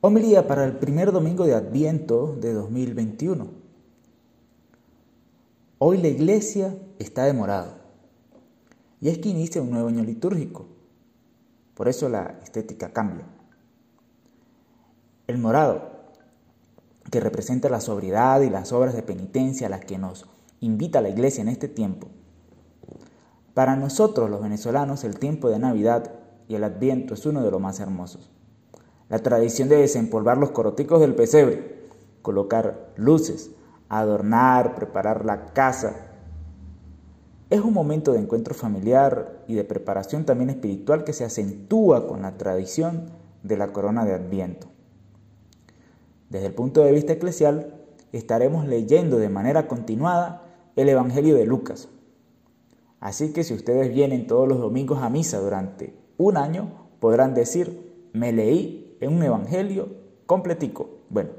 Homilía para el primer domingo de Adviento de 2021. Hoy la iglesia está demorada y es que inicia un nuevo año litúrgico. Por eso la estética cambia. El morado, que representa la sobriedad y las obras de penitencia a las que nos invita la iglesia en este tiempo. Para nosotros los venezolanos el tiempo de Navidad y el Adviento es uno de los más hermosos la tradición de desempolvar los coroticos del pesebre, colocar luces, adornar, preparar la casa. Es un momento de encuentro familiar y de preparación también espiritual que se acentúa con la tradición de la corona de Adviento. Desde el punto de vista eclesial, estaremos leyendo de manera continuada el Evangelio de Lucas. Así que si ustedes vienen todos los domingos a misa durante un año, podrán decir, me leí en un evangelio completico. Bueno,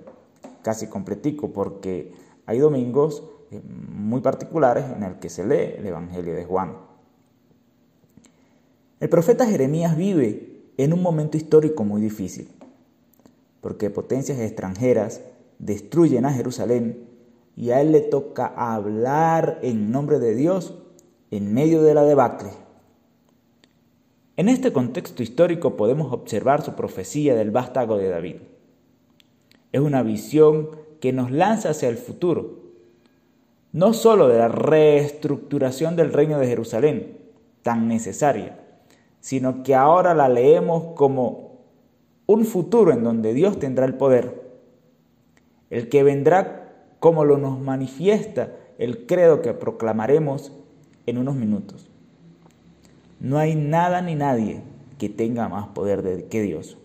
casi completico porque hay domingos eh, muy particulares en el que se lee el evangelio de Juan. El profeta Jeremías vive en un momento histórico muy difícil, porque potencias extranjeras destruyen a Jerusalén y a él le toca hablar en nombre de Dios en medio de la debacle. En este contexto histórico podemos observar su profecía del vástago de David. Es una visión que nos lanza hacia el futuro, no sólo de la reestructuración del reino de Jerusalén, tan necesaria, sino que ahora la leemos como un futuro en donde Dios tendrá el poder, el que vendrá como lo nos manifiesta el credo que proclamaremos en unos minutos. No hay nada ni nadie que tenga más poder que Dios.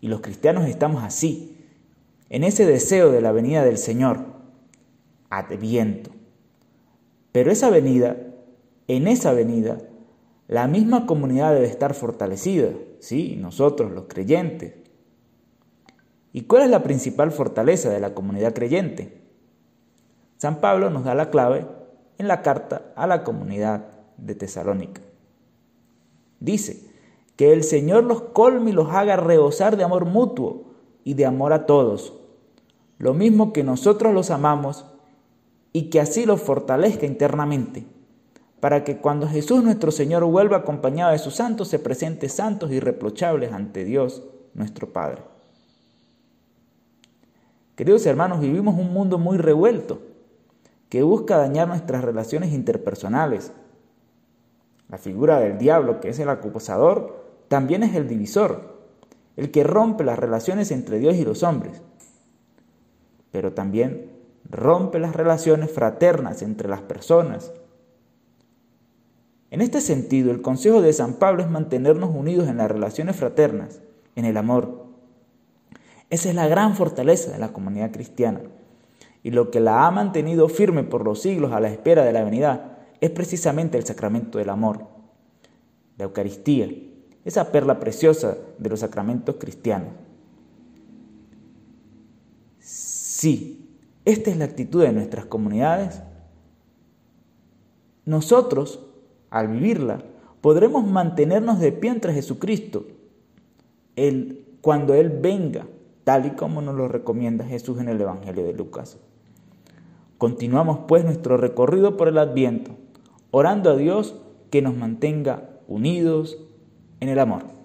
Y los cristianos estamos así, en ese deseo de la venida del Señor, adviento. Pero esa venida, en esa venida, la misma comunidad debe estar fortalecida, ¿sí? Nosotros, los creyentes. ¿Y cuál es la principal fortaleza de la comunidad creyente? San Pablo nos da la clave en la carta a la comunidad de Tesalónica. Dice, que el Señor los colme y los haga rebosar de amor mutuo y de amor a todos, lo mismo que nosotros los amamos y que así los fortalezca internamente, para que cuando Jesús nuestro Señor vuelva acompañado de sus santos, se presente santos y irreprochables ante Dios nuestro Padre. Queridos hermanos, vivimos un mundo muy revuelto que busca dañar nuestras relaciones interpersonales, la figura del diablo, que es el acusador, también es el divisor, el que rompe las relaciones entre Dios y los hombres, pero también rompe las relaciones fraternas entre las personas. En este sentido, el consejo de San Pablo es mantenernos unidos en las relaciones fraternas, en el amor. Esa es la gran fortaleza de la comunidad cristiana y lo que la ha mantenido firme por los siglos a la espera de la venida es precisamente el sacramento del amor, la Eucaristía, esa perla preciosa de los sacramentos cristianos. Sí, esta es la actitud de nuestras comunidades. Nosotros, al vivirla, podremos mantenernos de pie entre Jesucristo él, cuando Él venga, tal y como nos lo recomienda Jesús en el Evangelio de Lucas. Continuamos pues nuestro recorrido por el Adviento orando a Dios que nos mantenga unidos en el amor.